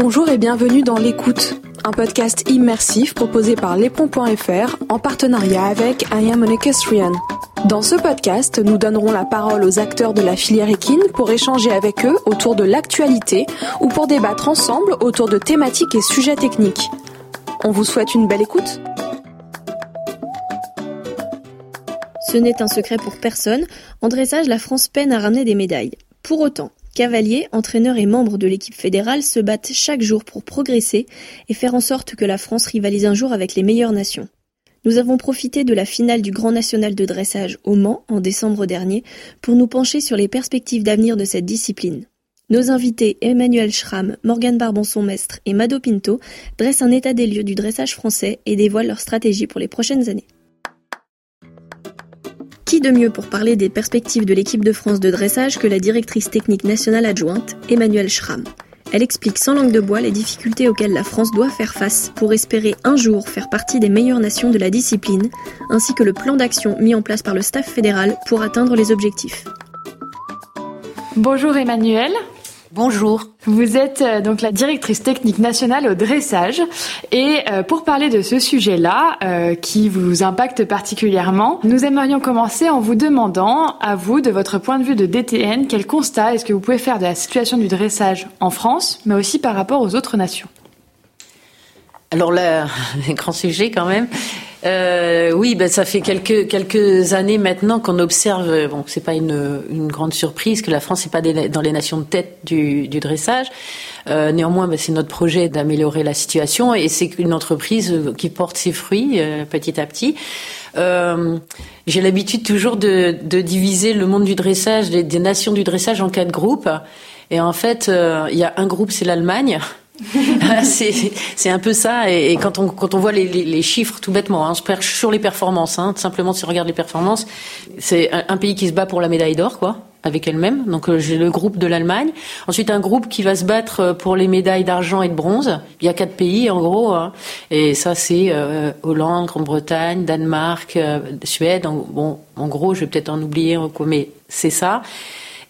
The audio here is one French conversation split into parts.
Bonjour et bienvenue dans L'écoute, un podcast immersif proposé par lespont.fr en partenariat avec I Am An Dans ce podcast, nous donnerons la parole aux acteurs de la filière équine pour échanger avec eux autour de l'actualité ou pour débattre ensemble autour de thématiques et sujets techniques. On vous souhaite une belle écoute. Ce n'est un secret pour personne, en la France peine à ramener des médailles. Pour autant, Cavaliers, entraîneurs et membres de l'équipe fédérale se battent chaque jour pour progresser et faire en sorte que la France rivalise un jour avec les meilleures nations. Nous avons profité de la finale du Grand National de dressage au Mans en décembre dernier pour nous pencher sur les perspectives d'avenir de cette discipline. Nos invités Emmanuel Schramm, Morgane Barbanson-Mestre et Mado Pinto dressent un état des lieux du dressage français et dévoilent leur stratégie pour les prochaines années. Qui de mieux pour parler des perspectives de l'équipe de France de dressage que la directrice technique nationale adjointe, Emmanuelle Schramm? Elle explique sans langue de bois les difficultés auxquelles la France doit faire face pour espérer un jour faire partie des meilleures nations de la discipline, ainsi que le plan d'action mis en place par le staff fédéral pour atteindre les objectifs. Bonjour Emmanuel. Bonjour. Vous êtes euh, donc la directrice technique nationale au dressage et euh, pour parler de ce sujet-là euh, qui vous impacte particulièrement, nous aimerions commencer en vous demandant à vous de votre point de vue de DTN quel constat est-ce que vous pouvez faire de la situation du dressage en France mais aussi par rapport aux autres nations? Alors là, un grand sujet quand même. Euh, oui, ben ça fait quelques quelques années maintenant qu'on observe. Bon, c'est pas une, une grande surprise que la France n'est pas dans les nations de tête du, du dressage. Euh, néanmoins, ben, c'est notre projet d'améliorer la situation et c'est une entreprise qui porte ses fruits euh, petit à petit. Euh, J'ai l'habitude toujours de, de, diviser le monde du dressage, des, des, nations du dressage en quatre groupes. Et en fait, euh, il y a un groupe, c'est l'Allemagne. c'est un peu ça. Et, quand, on, quand on voit les, les, chiffres, tout bêtement, hein, on se perche sur les performances. Hein, simplement, si on regarde les performances, c'est un, pays qui se bat pour la médaille d'or, quoi, avec elle-même. Donc euh, j'ai le groupe de l'Allemagne. Ensuite, un groupe qui va se battre euh, pour les médailles d'argent et de bronze. Il y a quatre pays, en gros. Hein, et ça, c'est euh, Hollande, Grande-Bretagne, Danemark, euh, Suède. En, bon, en gros, je vais peut-être en oublier, mais c'est ça.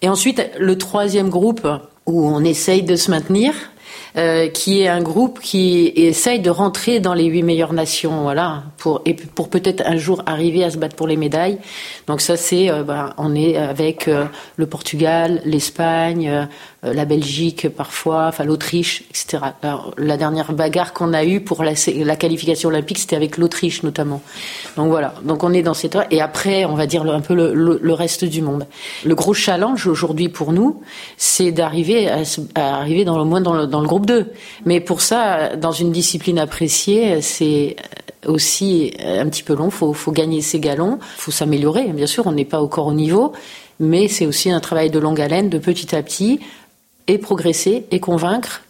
Et ensuite, le troisième groupe où on essaye de se maintenir, euh, qui est un groupe qui essaye de rentrer dans les huit meilleures nations, voilà, pour et pour peut-être un jour arriver à se battre pour les médailles. Donc ça, c'est, euh, bah, on est avec euh, le Portugal, l'Espagne, euh, la Belgique parfois, enfin l'Autriche, etc. Alors, la dernière bagarre qu'on a eue pour la, qualification olympique, c'était avec l'Autriche notamment. Donc voilà, donc on est dans cette et après, on va dire un peu le, reste du monde. Le gros challenge aujourd'hui pour nous, c'est d'arriver à, arriver dans moins dans le, groupe 2. Mais pour ça, dans une discipline appréciée, c'est aussi un petit peu long. Faut, faut gagner ses galons, faut s'améliorer. Bien sûr, on n'est pas encore au niveau, mais c'est aussi un travail de longue haleine, de petit à petit, et progresser et convaincre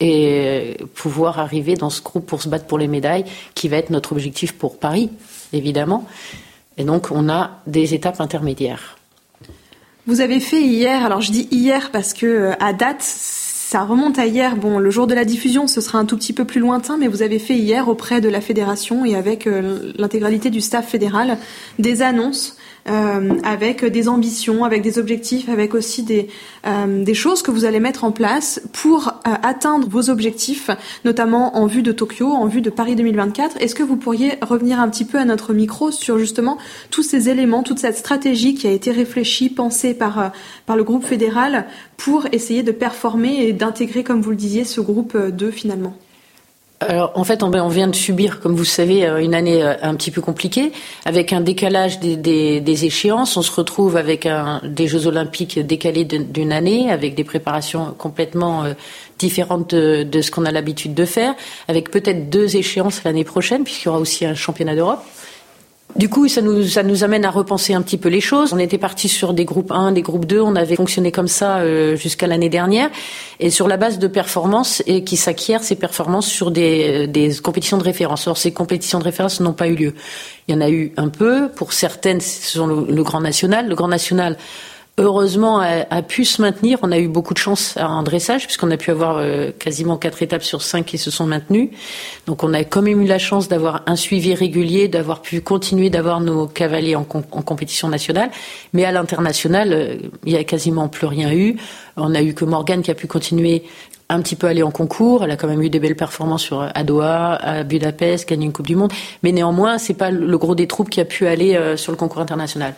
et pouvoir arriver dans ce groupe pour se battre pour les médailles, qui va être notre objectif pour Paris, évidemment. Et donc, on a des étapes intermédiaires. Vous avez fait hier, alors je dis hier parce que à date, ça remonte à hier. Bon, le jour de la diffusion, ce sera un tout petit peu plus lointain, mais vous avez fait hier auprès de la fédération et avec euh, l'intégralité du staff fédéral des annonces euh, avec des ambitions, avec des objectifs, avec aussi des, euh, des choses que vous allez mettre en place pour euh, atteindre vos objectifs, notamment en vue de Tokyo, en vue de Paris 2024. Est-ce que vous pourriez revenir un petit peu à notre micro sur justement tous ces éléments, toute cette stratégie qui a été réfléchie, pensée par, euh, par le groupe fédéral pour essayer de performer et d'intégrer, comme vous le disiez, ce groupe 2 finalement? Alors, en fait, on vient de subir, comme vous savez, euh, une année euh, un petit peu compliquée, avec un décalage des, échéances. On se retrouve avec des Jeux Olympiques décalés d'une année, avec des préparations complètement euh, différentes de ce qu'on a l'habitude de faire, avec peut-être deux échéances l'année prochaine, puisqu'il y aura aussi un championnat d'Europe. Du coup, ça nous, ça nous amène à repenser un petit peu les choses. On était parti sur des groupes 1, des groupes 2. On avait fonctionné comme ça euh, jusqu'à l'année dernière. Et sur la base de performances et qui s'acquièrent ces performances sur des, des compétitions de référence. Or, ces compétitions de référence n'ont pas eu lieu. Il y en a eu un peu. Pour certaines, ce sont le, le Grand National. Le Grand National heureusement a, pu se maintenir. On a eu beaucoup de chance en dressage puisqu'on a pu avoir euh, quasiment quatre étapes sur cinq qui se sont maintenues. Donc on a quand même eu la chance d'avoir un suivi régulier, d'avoir pu continuer d'avoir nos cavaliers en, compétition nationale. Mais à l'international, euh, il y a quasiment plus rien eu. On a eu que Morgane qui a pu continuer un petit peu aller en concours. Elle a quand même eu des belles performances sur à Doha, à Budapest, gagné une Coupe du Monde. Mais néanmoins, c'est pas le gros des troupes qui a pu aller euh, sur le concours international.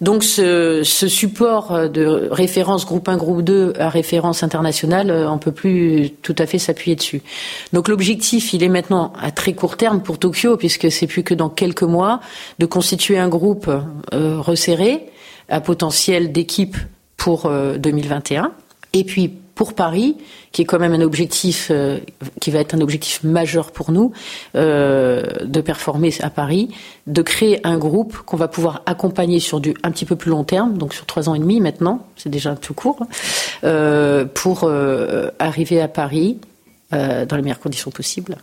Donc ce, support de référence groupe 1, groupe 2 à référence internationale, euh, on peut plus tout à fait s'appuyer dessus. Donc l'objectif, il est maintenant à très court terme pour Tokyo, puisque c'est plus que dans quelques mois, de constituer un groupe euh, resserré à potentiel d'équipe pour 2021. Euh, Et puis pour Paris, qui est quand même un objectif euh, qui va être un objectif majeur pour nous euh, de performer à Paris, de créer un groupe qu'on va pouvoir accompagner sur du un petit peu plus long terme, donc sur trois ans et demi maintenant, c'est déjà un peu court, euh, pour arriver à Paris dans les meilleures conditions possibles.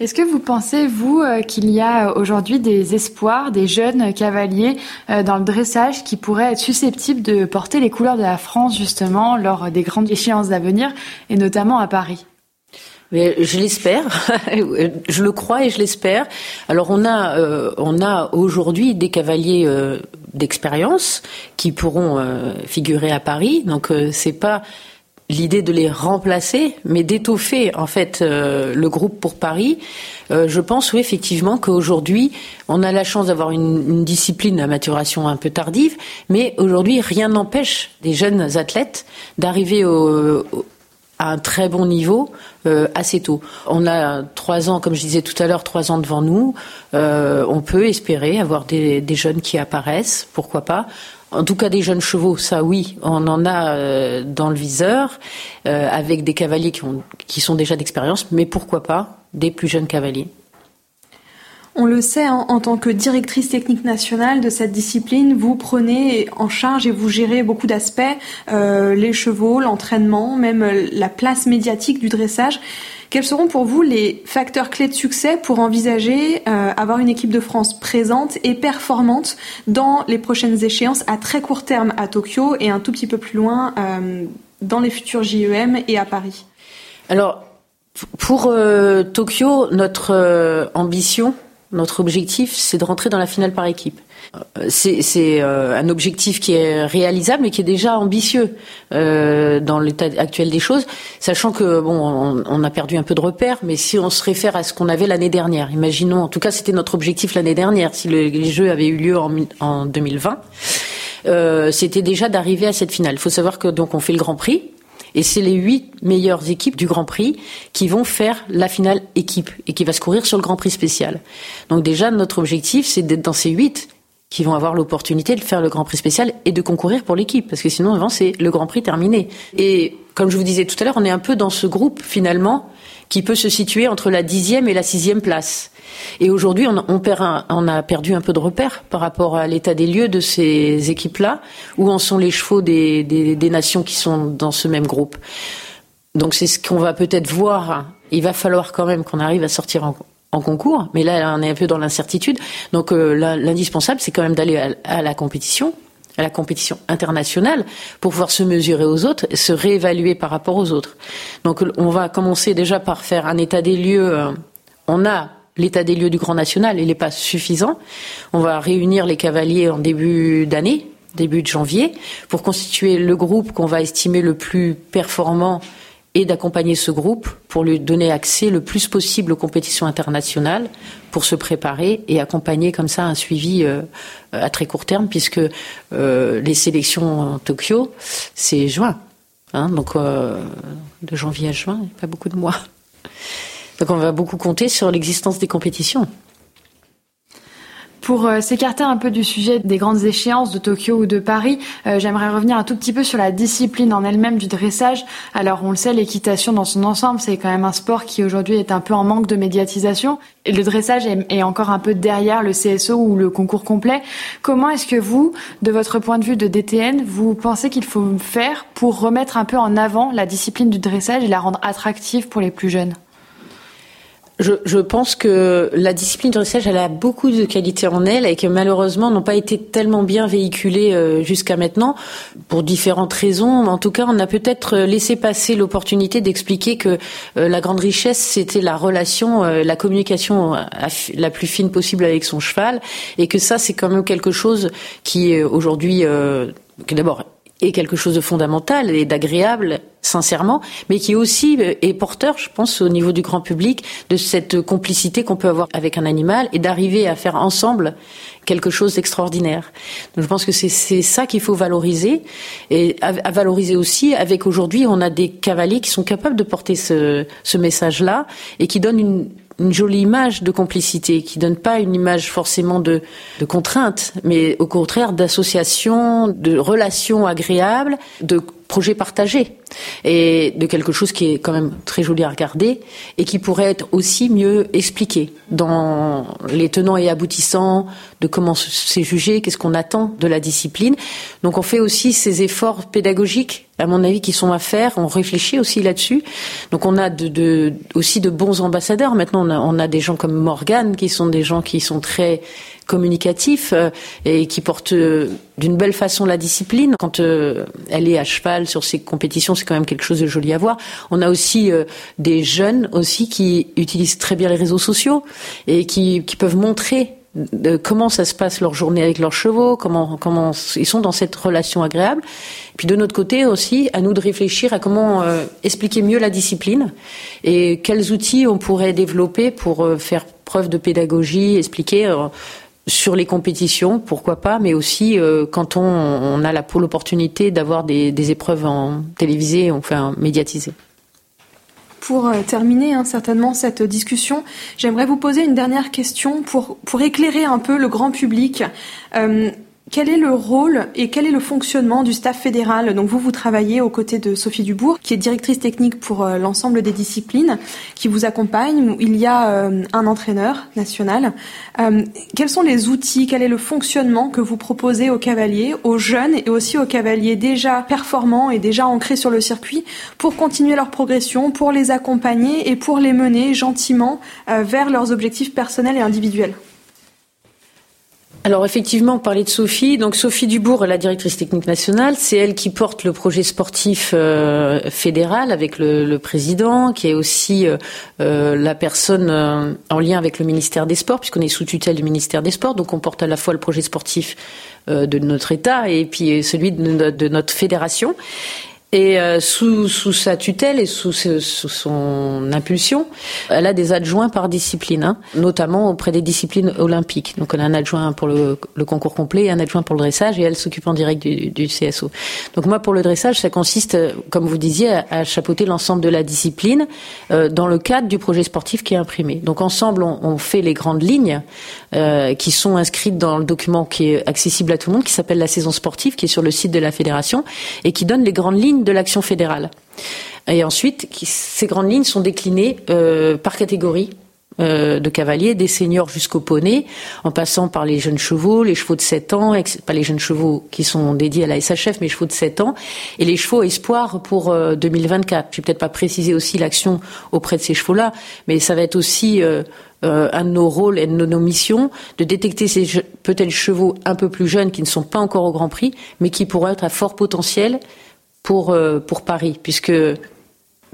Est-ce que vous pensez, vous, euh, qu'il y a aujourd'hui des espoirs, des jeunes cavaliers euh, dans le dressage qui pourraient être susceptibles de porter les couleurs de la France, justement, lors des grandes échéances d'avenir, et notamment à Paris? Je l'espère, je le crois et je l'espère. Alors on a, euh, on a aujourd'hui des cavaliers d'expérience qui pourront figurer à Paris. Donc c'est pas l'idée de les remplacer, mais d'étoffer en fait euh, le groupe pour Paris. Euh, je pense oui effectivement qu'aujourd'hui on a la chance d'avoir une, discipline à maturation un peu tardive, mais aujourd'hui rien n'empêche des jeunes athlètes d'arriver à un très bon niveau euh, assez tôt. On a trois ans, comme je disais tout à l'heure, trois ans devant nous. on peut espérer avoir des, jeunes qui apparaissent, pourquoi pas. En tout cas, des jeunes chevaux, ça oui, on en a euh, dans le viseur, euh, avec des cavaliers qui, ont, qui sont déjà d'expérience, mais pourquoi pas des plus jeunes cavaliers. On le sait, hein, en tant que directrice technique nationale de cette discipline, vous prenez en charge et vous gérez beaucoup d'aspects, euh, les chevaux, l'entraînement, même la place médiatique du dressage. Quels seront pour vous les facteurs clés de succès pour envisager euh, avoir une équipe de France présente et performante dans les prochaines échéances à très court terme à Tokyo et un tout petit peu plus loin euh, dans les futurs JEM et à Paris? Alors, pour euh, Tokyo, notre ambition, notre objectif, c'est de rentrer dans la finale par équipe. C'est euh, un objectif qui est réalisable, mais qui est déjà ambitieux euh, dans l'état actuel des choses, sachant que bon, on, a perdu un peu de repères, mais si on se réfère à ce qu'on avait l'année dernière, imaginons, en tout cas, c'était notre objectif l'année dernière, si les Jeux avaient eu lieu en, en 2020, euh, c'était déjà d'arriver à cette finale. Il faut savoir que donc on fait le Grand Prix, et c'est les huit meilleures équipes du Grand Prix qui vont faire la finale équipe et qui va se courir sur le Grand Prix spécial. Donc déjà, notre objectif, c'est d'être dans ces huit qui vont avoir l'opportunité de faire le Grand Prix spécial et de concourir pour l'équipe, parce que sinon avant c'est le Grand Prix terminé. Et comme je vous disais tout à l'heure, on est un peu dans ce groupe finalement qui peut se situer entre la dixième et la sixième place. Et aujourd'hui, on, a perdu un peu de repère par rapport à l'état des lieux de ces équipes-là, où en sont les chevaux des, nations qui sont dans ce même groupe. Donc c'est ce qu'on va peut-être voir. Il va falloir quand même qu'on arrive à sortir en, en concours, mais là on est un peu dans l'incertitude. Donc euh, l'indispensable, c'est quand même d'aller à, la compétition, à la compétition internationale, pour pouvoir se mesurer aux autres, et se réévaluer par rapport aux autres. Donc on va commencer déjà par faire un état des lieux. Euh, on a l'état des lieux du Grand National, il n'est pas suffisant. On va réunir les cavaliers en début d'année, début de janvier, pour constituer le groupe qu'on va estimer le plus performant et d'accompagner ce groupe pour lui donner accès le plus possible aux compétitions internationales pour se préparer et accompagner comme ça un suivi euh, à très court terme puisque euh, les sélections en Tokyo c'est juin hein, donc euh, de janvier à juin pas beaucoup de mois donc on va beaucoup compter sur l'existence des compétitions pour euh, s'écarter un peu du sujet des grandes échéances de Tokyo ou de Paris, euh, j'aimerais revenir un tout petit peu sur la discipline en elle-même du dressage. Alors on le sait, l'équitation dans son ensemble, c'est quand même un sport qui aujourd'hui est un peu en manque de médiatisation. Et le dressage est, encore un peu derrière le CSO ou le concours complet. Comment est-ce que vous, de votre point de vue de DTN, vous pensez qu'il faut faire pour remettre un peu en avant la discipline du dressage et la rendre attractive pour les plus jeunes? Je, pense que la discipline de dressage, elle a beaucoup de qualités en elle et que malheureusement n'ont pas été tellement bien véhiculées euh, jusqu'à maintenant pour différentes raisons. En tout cas, on a peut-être laissé passer l'opportunité d'expliquer que euh, la grande richesse, c'était la relation, euh, la communication la plus fine possible avec son cheval et que ça, c'est quand même quelque chose qui aujourd'hui, d'abord est quelque chose de fondamental et d'agréable, sincèrement, mais qui aussi euh, est porteur, je pense, au niveau du grand public, de cette complicité qu'on peut avoir avec un animal et d'arriver à faire ensemble quelque chose d'extraordinaire. Donc je pense que c'est ça qu'il faut valoriser et à, valoriser aussi avec aujourd'hui, on a des cavaliers qui sont capables de porter ce, ce message-là et qui donnent une une jolie image de complicité, qui donne pas une image forcément de, de contrainte, mais au contraire d'association, de relations agréables, de projets partagés et de quelque chose qui est quand même très joli à regarder et qui pourrait être aussi mieux expliqué dans les tenants et aboutissants de comment c'est jugé, qu'est-ce qu'on attend de la discipline. Donc on fait aussi ces efforts pédagogiques à mon avis, qui sont à faire. On réfléchit aussi là-dessus. Donc on a de, de, aussi de bons ambassadeurs. Maintenant, on a, on a des gens comme Morgane, qui sont des gens qui sont très communicatifs euh, et qui portent euh, d'une belle façon la discipline. Quand euh, elle est à cheval sur ses compétitions, c'est quand même quelque chose de joli à voir. On a aussi des jeunes aussi qui utilisent très bien les réseaux sociaux et qui, qui peuvent montrer comment ça se passe leur journée avec leurs chevaux, comment comment ils sont dans cette relation agréable. Puis de notre côté aussi, à nous de réfléchir à comment euh, expliquer mieux la discipline et quels outils on pourrait développer pour euh, faire preuve de pédagogie, expliquer euh, sur les compétitions, pourquoi pas, mais aussi quand on, on a l'opportunité d'avoir des, épreuves en télévisées, enfin médiatisées. Pour terminer hein, certainement cette discussion, j'aimerais vous poser une dernière question pour, pour éclairer un peu le grand public. Euh, quel est le rôle et quel est le fonctionnement du staff fédéral? Donc vous, vous travaillez aux côtés de Sophie Dubourg, qui est directrice technique pour euh, l'ensemble des disciplines, qui vous accompagne. Il y a euh, un entraîneur national. Euh, quels sont les outils Quel est le fonctionnement que vous proposez aux cavaliers, aux jeunes et aussi aux cavaliers déjà performants et déjà ancrés sur le circuit pour continuer leur progression, pour les accompagner et pour les mener gentiment vers leurs objectifs personnels et individuels? Alors effectivement, on parlait de Sophie. Donc Sophie Dubourg est la directrice technique nationale. C'est elle qui porte le projet sportif euh, fédéral avec le, président, qui est aussi euh, euh, la personne en lien avec le ministère des Sports, puisqu'on est sous tutelle du ministère des Sports. Donc on porte à la fois le projet sportif de notre État et puis celui de notre fédération. Et euh, sous, sous, sa tutelle et sous, sous, son impulsion, elle a des adjoints par discipline, hein, notamment auprès des disciplines olympiques. Donc on a un adjoint pour le, le concours complet et un adjoint pour le dressage, et elle s'occupe en direct du, du, CSO. Donc moi, pour le dressage, ça consiste, comme vous disiez, à, à chapeauter l'ensemble de la discipline euh, dans le cadre du projet sportif qui est imprimé. Donc ensemble, on, on fait les grandes lignes euh, qui sont inscrites dans le document qui est accessible à tout le monde, qui s'appelle la saison sportive, qui est sur le site de la fédération, et qui donne les grandes lignes de l'action fédérale. Et ensuite, ces grandes lignes sont déclinées euh, par catégorie euh, de cavaliers, des seniors jusqu'aux poneys, en passant par les jeunes chevaux, les chevaux de 7 ans, pas les jeunes chevaux qui sont dédiés à la SHF, mais chevaux de 7 ans, et les chevaux espoirs pour 2024. Je vais peut-être pas préciser aussi l'action auprès de ces chevaux-là, mais ça va être aussi euh, un de nos rôles et de nos missions de détecter ces peut-être chevaux un peu plus jeunes qui ne sont pas encore au Grand Prix, mais qui pourraient être à fort potentiel pour, euh, pour Paris, puisque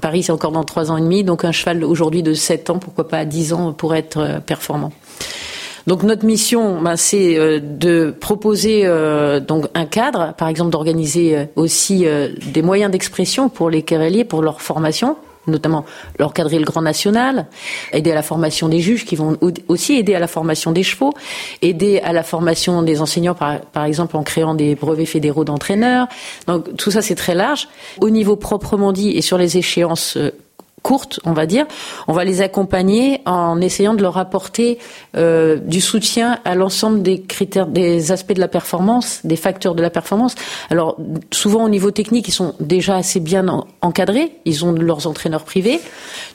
Paris, c'est encore dans trois ans et demi, donc un cheval aujourd'hui de 7 ans, pourquoi pas 10 ans, pour être euh, performant. Donc notre mission, ben, c'est euh, de proposer donc un cadre, par exemple d'organiser aussi des moyens d'expression pour les cavaliers, pour leur formation, notamment l'encadrer le Grand National, aider à la formation des juges qui vont aussi aider à la formation des chevaux, aider à la formation des enseignants par, par exemple en créant des brevets fédéraux d'entraîneurs. Donc tout ça c'est très large. Au niveau proprement dit et sur les échéances euh, courtes, on va dire, on va les accompagner en essayant de leur apporter euh, du soutien à l'ensemble des critères, des aspects de la performance, des facteurs de la performance. Alors souvent au niveau technique, ils sont déjà assez bien encadrés, ils ont leurs entraîneurs privés.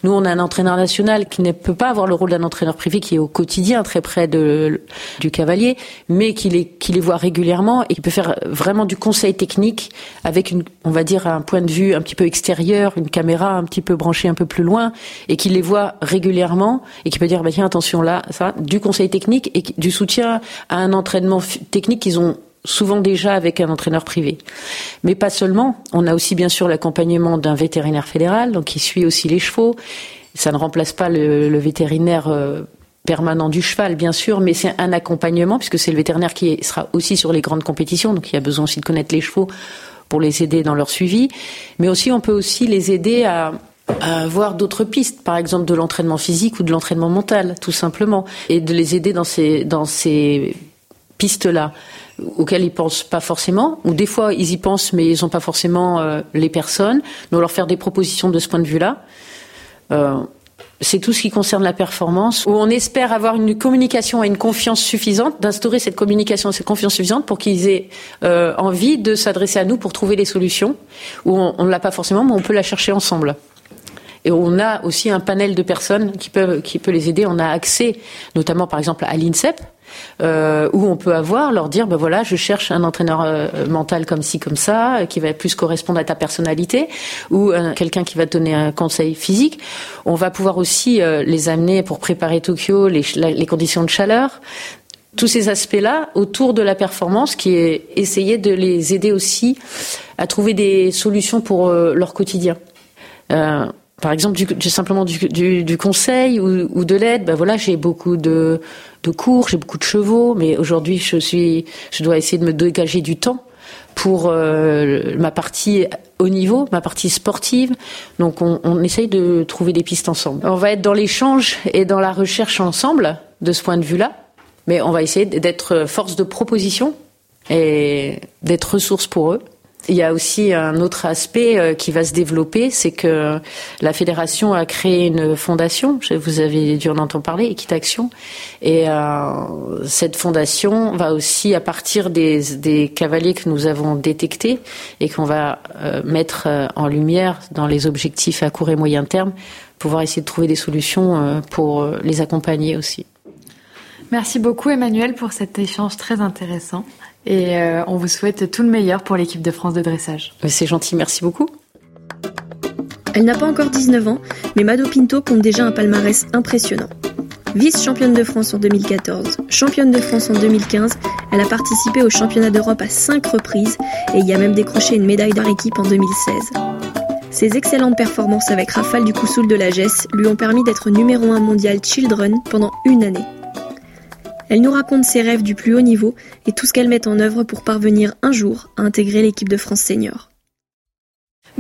Nous, on a un entraîneur national qui ne peut pas avoir le rôle d'un entraîneur privé qui est au quotidien très près de, du cavalier, mais qui les, qui les voit régulièrement et qui peut faire vraiment du conseil technique avec une, on va dire, un point de vue un petit peu extérieur, une caméra un petit peu branchée un peu plus loin et qui les voit régulièrement et qui peut dire bah tiens attention là ça du conseil technique et du soutien à un entraînement technique qu'ils ont souvent déjà avec un entraîneur privé. Mais pas seulement, on a aussi bien sûr l'accompagnement d'un vétérinaire fédéral, donc qui suit aussi les chevaux. Ça ne remplace pas le, vétérinaire euh, permanent du cheval, bien sûr, mais c'est un accompagnement puisque c'est le vétérinaire qui sera aussi sur les grandes compétitions, donc il y a besoin aussi de connaître les chevaux pour les aider dans leur suivi. Mais aussi, on peut aussi les aider à, avoir d'autres pistes, par exemple de l'entraînement physique ou de l'entraînement mental, tout simplement, et de les aider dans ces, dans ces pistes-là auxquelles ils pensent pas forcément, ou des fois ils y pensent mais ils n'ont pas forcément euh, les personnes, donc leur faire des propositions de ce point de vue-là. Euh, c'est tout ce qui concerne la performance, où on espère avoir une communication et une confiance suffisante, d'instaurer cette communication et cette confiance suffisante pour qu'ils aient euh, envie de s'adresser à nous pour trouver des solutions, où on ne l'a pas forcément, mais on peut la chercher ensemble. Et on a aussi un panel de personnes qui peuvent qui peut les aider. On a accès, notamment par exemple à l'INSEP, euh, où on peut avoir, leur dire, ben voilà, je cherche un entraîneur euh, mental comme ci, comme ça, qui va plus correspondre à ta personnalité, ou euh, quelqu'un qui va te donner un conseil physique. On va pouvoir aussi euh, les amener pour préparer Tokyo, les, les conditions de chaleur, tous ces aspects-là autour de la performance, qui est essayer de les aider aussi à trouver des solutions pour leur quotidien. Par exemple, du, simplement du, du, du, conseil ou, ou de l'aide. Ben voilà, j'ai beaucoup de, de cours, j'ai beaucoup de chevaux, mais aujourd'hui, je suis, je dois essayer de me dégager du temps pour euh, ma partie haut niveau, ma partie sportive. Donc, on, on, essaye de trouver des pistes ensemble. On va être dans l'échange et dans la recherche ensemble de ce point de vue-là, mais on va essayer d'être force de proposition et d'être ressource pour eux il y a aussi un autre aspect euh, qui va se développer, c'est que la fédération a créé une fondation. Vous avez dû en entendre parler, Équitaction. Et euh, cette fondation va aussi, à partir des, des, cavaliers que nous avons détectés et qu'on va euh, mettre en lumière dans les objectifs à court et moyen terme, pouvoir essayer de trouver des solutions pour les accompagner aussi. Merci beaucoup Emmanuel pour cet échange très intéressant. Et euh, on vous souhaite tout le meilleur pour l'équipe de France de dressage. C'est gentil, merci beaucoup. Elle n'a pas encore 19 ans, mais Mado Pinto compte déjà un palmarès impressionnant. Vice-championne de France en 2014, championne de France en 2015, elle a participé au championnat d'Europe à 5 reprises et y a même décroché une médaille d'art équipe en 2016. Ses excellentes performances avec Rafale du Coussoul de la Gesse lui ont permis d'être numéro 1 mondial Children pendant une année. Elle nous raconte ses rêves du plus haut niveau et tout ce qu'elle met en œuvre pour parvenir un jour à intégrer l'équipe de France senior.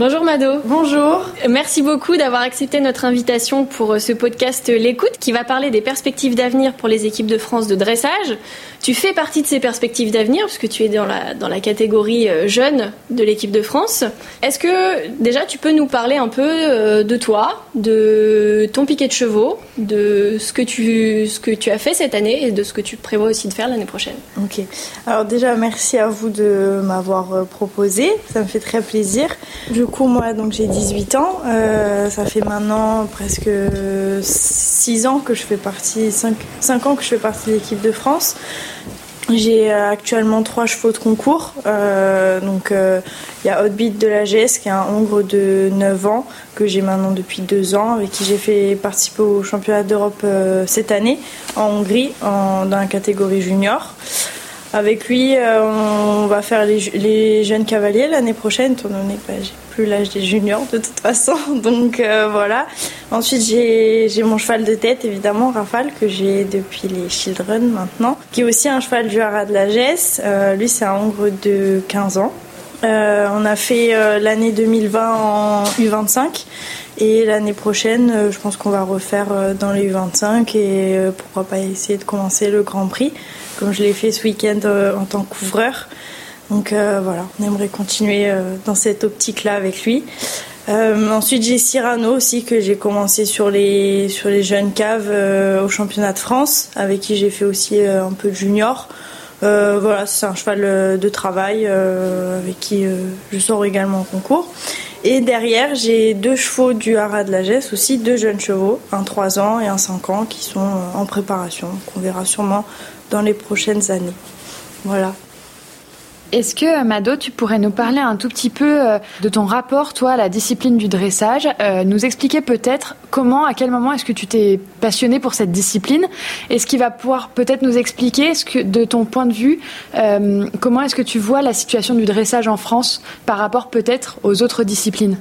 Bonjour Mado. Bonjour. Merci beaucoup d'avoir accepté notre invitation pour euh, ce podcast L'écoute qui va parler des perspectives d'avenir pour les équipes de France de dressage. Tu fais partie de ces perspectives d'avenir puisque tu es dans la, dans la catégorie euh, jeune de l'équipe de France. Est-ce que déjà tu peux nous parler un peu euh, de toi, de ton piquet de chevaux, de ce que tu, ce que tu as fait cette année et de ce que tu prévois aussi de faire l'année prochaine? Ok. Alors déjà merci à vous de m'avoir proposé, ça me fait très plaisir. Moi donc j'ai 18 ans, euh, ça fait maintenant presque 6 ans que je fais partie, 5, 5 ans que je fais partie de l'équipe de France. J'ai euh, actuellement trois chevaux de concours. Euh, donc il y a Hotbeat de la GS qui est un hongre de 9 ans que j'ai maintenant depuis 2 ans avec qui j'ai fait participer au championnat d'Europe cette année en Hongrie dans la catégorie junior. Avec lui, on va faire les, jeunes cavaliers l'année prochaine, étant donné que bah, j'ai plus l'âge des juniors de toute façon. Donc voilà. Ensuite, j'ai mon cheval de tête, évidemment, Rafale, que j'ai depuis les Children maintenant, qui est aussi un cheval du Haras de la Gesse. Euh, lui, c'est un hongre de 15 ans. Euh, on a fait euh, l'année 2020 en U25 et l'année prochaine, je pense qu'on va refaire dans les U25 et pourquoi pas essayer de commencer le Grand Prix, comme je l'ai fait ce week-end en tant que couvreur. Donc voilà, on aimerait continuer dans cette optique-là avec lui. Euh, ensuite, j'ai Cyrano aussi que j'ai commencé sur les sur les jeunes caves euh, au championnat de France, avec qui j'ai fait aussi euh, un peu de junior. voilà, c'est un cheval de travail avec qui je sors également en concours. Et derrière, j'ai deux chevaux du Haras de la Gesse aussi, deux jeunes chevaux, un 3 ans et un 5 ans, qui sont en préparation, qu'on verra sûrement dans les prochaines années. Voilà. Est-ce que, Mado, tu pourrais nous parler un tout petit peu euh, de ton rapport, toi, à la discipline du dressage euh, Nous expliquer peut-être comment, à quel moment est-ce que tu t'es passionné pour cette discipline? Est-ce qu'il va pouvoir peut-être nous expliquer, ce que, de ton point de vue, euh, comment est-ce que tu vois la situation du dressage en France par rapport peut-être aux autres disciplines?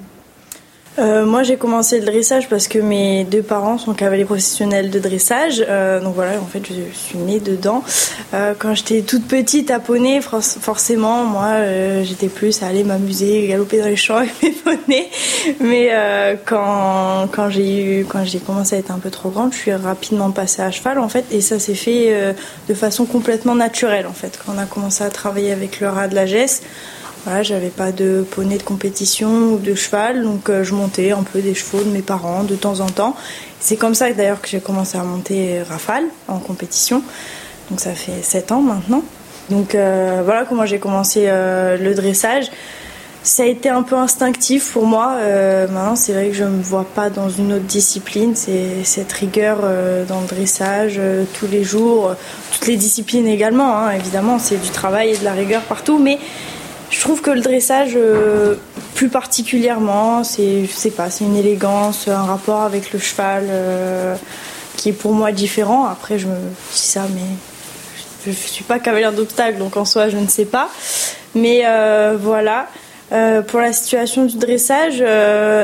Euh, moi, j'ai commencé le dressage parce que mes deux parents sont cavaliers professionnels de dressage. Euh, donc voilà, en fait, je suis née dedans. Euh, quand j'étais toute petite à poney, forcément, moi, j'étais plus à aller m'amuser, galoper dans les champs avec mes poneys. Mais quand, quand j'ai eu, quand j'ai commencé à être un peu trop grande, je suis rapidement passée à cheval, en fait. Et ça s'est fait de façon complètement naturelle, en fait. Quand on a commencé à travailler avec le rat de la gesse, j'avais pas de poney de compétition ou de cheval, donc euh, je montais un peu des chevaux de mes parents de temps en temps. C'est comme ça d'ailleurs que j'ai commencé à monter Rafale en compétition. Donc ça fait 7 ans maintenant. Donc euh, voilà comment j'ai commencé euh, le dressage. Ça a été un peu instinctif pour moi. maintenant, c'est vrai que je ne me vois pas dans une autre discipline. C'est cette rigueur dans le dressage tous les jours, toutes les disciplines également. Hein, évidemment, c'est du travail et de la rigueur partout, mais je trouve que le dressage, euh, plus particulièrement, c'est, je sais pas, c'est une élégance, un rapport avec le cheval euh, qui est pour moi différent. Après, je me dis ça, mais je, suis pas cavalière d'obstacle, donc en soi, je ne sais pas. Mais euh, voilà. pour la situation du dressage,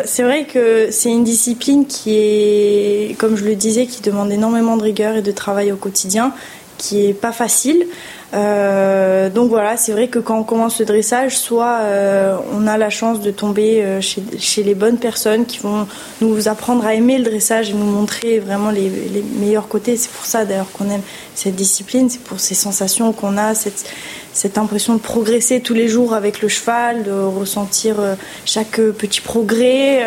c'est vrai que c'est une discipline qui est, comme je le disais, qui demande énormément de rigueur et de travail au quotidien, qui est pas facile. Euh, donc voilà, c'est vrai que quand on commence le dressage, soit euh, on a la chance de tomber euh, chez, les bonnes personnes qui vont nous apprendre à aimer le dressage et nous montrer vraiment les, meilleurs côtés. C'est pour ça d'ailleurs qu'on aime cette discipline, c'est pour ces sensations qu'on a, cette, cette impression de progresser tous les jours avec le cheval, de ressentir chaque petit progrès.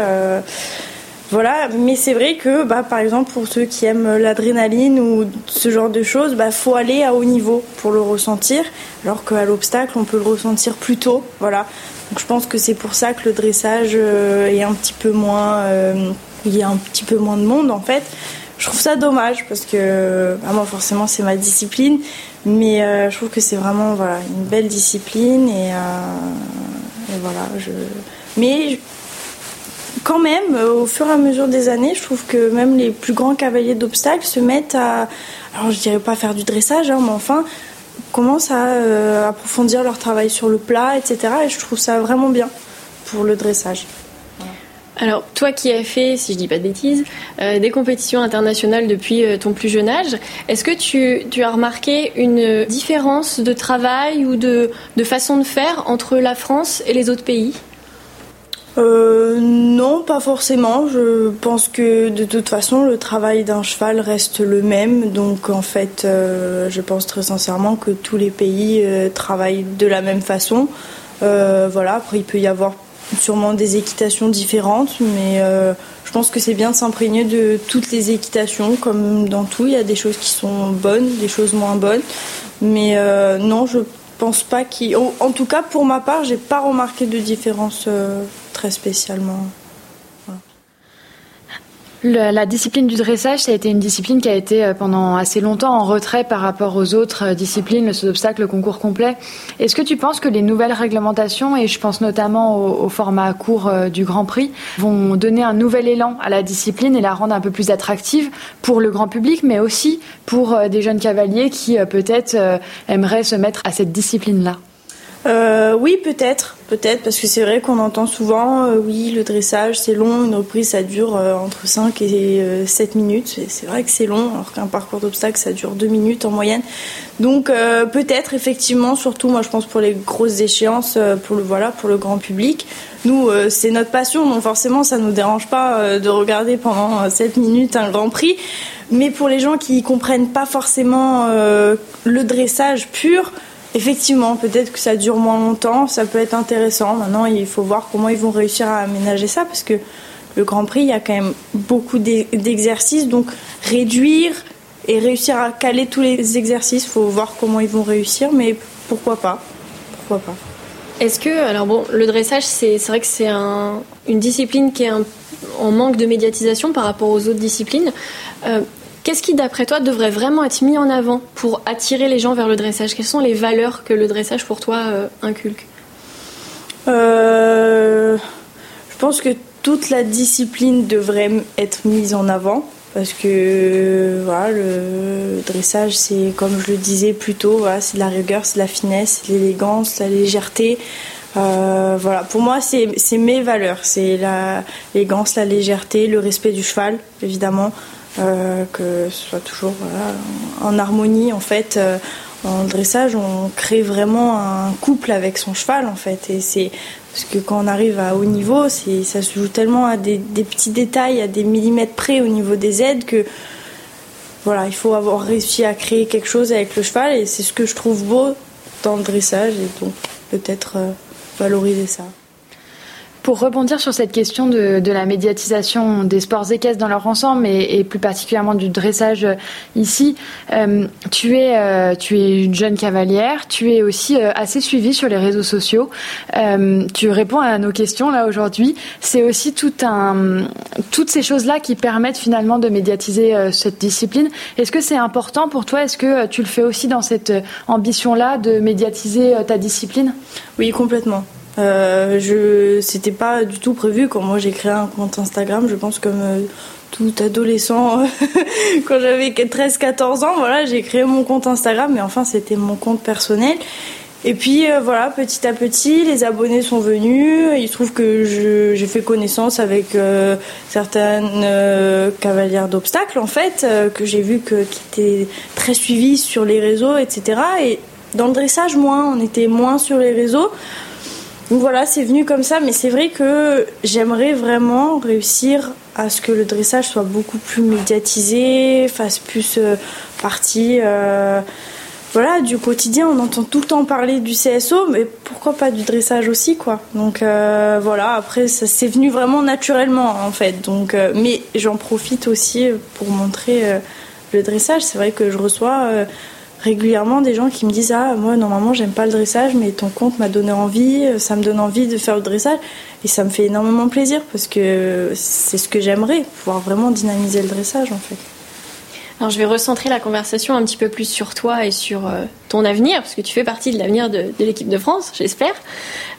Voilà, mais c'est vrai que, bah, par exemple, pour ceux qui aiment l'adrénaline ou ce genre de choses, bah, faut aller à haut niveau pour le ressentir, alors qu'à l'obstacle, on peut le ressentir plus tôt. Voilà. Donc, je pense que c'est pour ça que le dressage euh, est un petit peu moins, euh, il y a un petit peu moins de monde en fait. Je trouve ça dommage parce que, bah, moi, forcément, c'est ma discipline, mais euh, je trouve que c'est vraiment, voilà, une belle discipline et, et voilà. Je... Mais quand même, euh, au fur et à mesure des années, je trouve que même les plus grands cavaliers d'obstacles se mettent à, alors je dirais pas faire du dressage, hein, mais enfin, commencent à euh, approfondir leur travail sur le plat, etc. Et je trouve ça vraiment bien pour le dressage. Alors, toi qui as fait, si je dis pas de bêtises, euh, des compétitions internationales depuis ton plus jeune âge, est-ce que tu, as remarqué une différence de travail ou de façon de faire entre la France et les autres pays? Euh, non, pas forcément. Je pense que de toute façon, le travail d'un cheval reste le même. Donc en fait, euh, je pense très sincèrement que tous les pays euh, travaillent de la même façon. voilà, après il peut y avoir sûrement des équitations différentes, mais je pense que c'est bien de s'imprégner de toutes les équitations, comme dans tout. Il y a des choses qui sont bonnes, des choses moins bonnes. Mais non, je pense pas qu'il. En tout cas, pour ma part, j'ai pas remarqué de différence très spécialement. la discipline du dressage, ça a été une discipline qui a été euh, pendant assez longtemps en retrait par rapport aux autres euh, disciplines, le saut d'obstacle, le concours complet. Est-ce que tu penses que les nouvelles réglementations, et je pense notamment au, format court euh, du Grand Prix, vont donner un nouvel élan à la discipline et la rendre un peu plus attractive pour le grand public, mais aussi pour des jeunes cavaliers qui peut-être aimeraient se mettre à cette discipline-là? Euh, oui, peut-être, peut-être, parce que c'est vrai qu'on entend souvent, euh, oui, le dressage c'est long, une reprise ça dure euh, entre 5 et 7 minutes. C'est vrai que c'est long, alors qu'un parcours d'obstacles ça dure 2 minutes en moyenne. Donc peut-être, effectivement, surtout moi je pense pour les grosses échéances, pour le voilà, pour le grand public. Nous, c'est notre passion, donc forcément ça nous dérange pas de regarder pendant 7 minutes un grand prix. Mais pour les gens qui comprennent pas forcément le dressage pur, Effectivement, peut-être que ça dure moins longtemps, ça peut être intéressant. Maintenant, il faut voir comment ils vont réussir à aménager ça parce que le Grand Prix, il y a quand même beaucoup d'exercices. Donc, réduire et réussir à caler tous les exercices, il faut voir comment ils vont réussir, mais pourquoi pas? Pourquoi pas? Est-ce que, alors bon, le dressage, c'est vrai que c'est une discipline qui est en manque de médiatisation par rapport aux autres disciplines. Euh, Qu'est-ce qui, d'après toi, devrait vraiment être mis en avant pour attirer les gens vers le dressage? Quelles sont les valeurs que le dressage, pour toi, inculque? Je pense que toute la discipline devrait être mise en avant parce que voilà, le dressage, c'est comme je le disais plus tôt, c'est de la rigueur, c'est de la finesse, l'élégance, la légèreté. Euh, voilà, pour moi, c'est mes valeurs. C'est l'élégance, la légèreté, le respect du cheval, évidemment, euh, que ce soit toujours en harmonie. En fait, euh, en dressage, on crée vraiment un couple avec son cheval, en fait. Et c'est parce que quand on arrive à haut niveau, ça se joue tellement à des, petits détails, à des millimètres près au niveau des aides que voilà, il faut avoir réussi à créer quelque chose avec le cheval et c'est ce que je trouve beau dans le dressage et donc peut-être valoriser ça. Pour rebondir sur cette question de, la médiatisation des sports équestres dans leur ensemble et, plus particulièrement du dressage euh, ici, euh, tu, es, euh, tu es une jeune cavalière, tu es aussi assez suivie sur les réseaux sociaux. tu réponds à nos questions là aujourd'hui. C'est aussi tout un, toutes ces choses-là qui permettent finalement de médiatiser cette discipline. Est-ce que c'est important pour toi? Est-ce que tu le fais aussi dans cette ambition-là de médiatiser ta discipline? Oui, complètement. Euh, c'était pas du tout prévu quand moi j'ai créé un compte Instagram. Je pense comme euh, tout adolescent quand j'avais 13-14 ans, voilà, j'ai créé mon compte Instagram. Mais enfin, c'était mon compte personnel. Et puis euh, voilà, petit à petit, les abonnés sont venus. Il se trouve que j'ai fait connaissance avec certaines cavalières d'obstacles, en fait, que j'ai vu que, qui étaient très suivies sur les réseaux, etc. Et dans le dressage, moins, on était moins sur les réseaux. Donc voilà, c'est venu comme ça, mais c'est vrai que j'aimerais vraiment réussir à ce que le dressage soit beaucoup plus médiatisé, fasse plus euh, partie euh, voilà, du quotidien. On entend tout le temps parler du CSO, mais pourquoi pas du dressage aussi, quoi. Donc euh, voilà, après, ça c'est venu vraiment naturellement, en fait. Donc, mais j'en profite aussi pour montrer le dressage. C'est vrai que je reçois régulièrement des gens qui me disent ah moi normalement j'aime pas le dressage mais ton compte m'a donné envie euh, ça me donne envie de faire le dressage. Et ça me fait énormément plaisir parce que c'est ce que j'aimerais pouvoir vraiment dynamiser le dressage en fait alors je vais recentrer la conversation un petit peu plus sur toi et sur euh, ton avenir, parce que tu fais partie de l'avenir de, l'équipe de France, j'espère.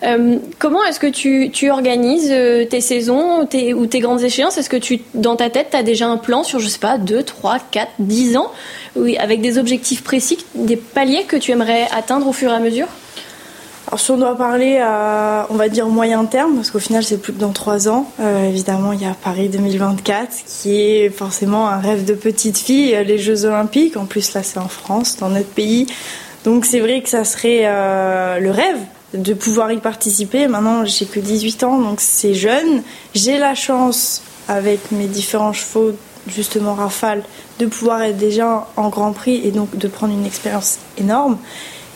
Euh, comment est-ce que tu, tu organises euh, tes saisons tes, ou tes grandes échéances? Est-ce que tu, dans ta tête, tu as déjà un plan sur, je sais pas, 2, 3, 4, 10 ans, oui, avec des objectifs précis, des paliers que tu aimerais atteindre au fur et à mesure? Alors si on doit parler à, on va dire moyen terme, parce qu'au final c'est plus que dans trois ans, euh, évidemment il y a Paris 2024 qui est forcément un rêve de petite fille, les Jeux Olympiques, en plus là c'est en France, dans notre pays, donc c'est vrai que ça serait euh, le rêve de pouvoir y participer. Maintenant j'ai que 18 ans, donc c'est jeune. J'ai la chance avec mes différents chevaux, justement Rafale, de pouvoir être déjà en Grand Prix et donc de prendre une expérience énorme.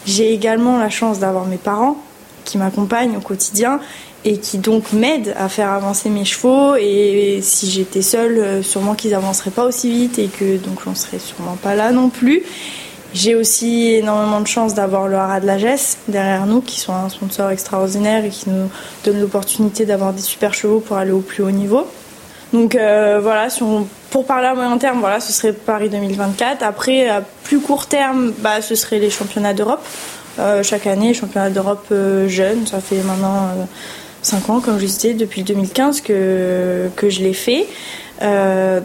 J'ai également la chance d'avoir mes parents qui m'accompagnent au quotidien et qui donc m'aident à faire avancer mes chevaux. Et si j'étais seule, euh, sûrement qu'ils avanceraient pas aussi vite et que donc j'en serais sûrement pas là non plus. J'ai aussi énormément de chance d'avoir le Haras de la Gesse derrière nous, qui sont un sponsor extraordinaire et qui nous donne l'opportunité d'avoir des super chevaux pour aller au plus haut niveau. Donc euh, voilà, pour parler à moyen terme, voilà, ce serait Paris 2024. Après, à plus court terme, bah, ce serait les championnats d'Europe. Euh, chaque année, championnats d'Europe euh, jeunes, ça fait maintenant 5 ans, comme je disais, depuis 2015 que, que je l'ai fait.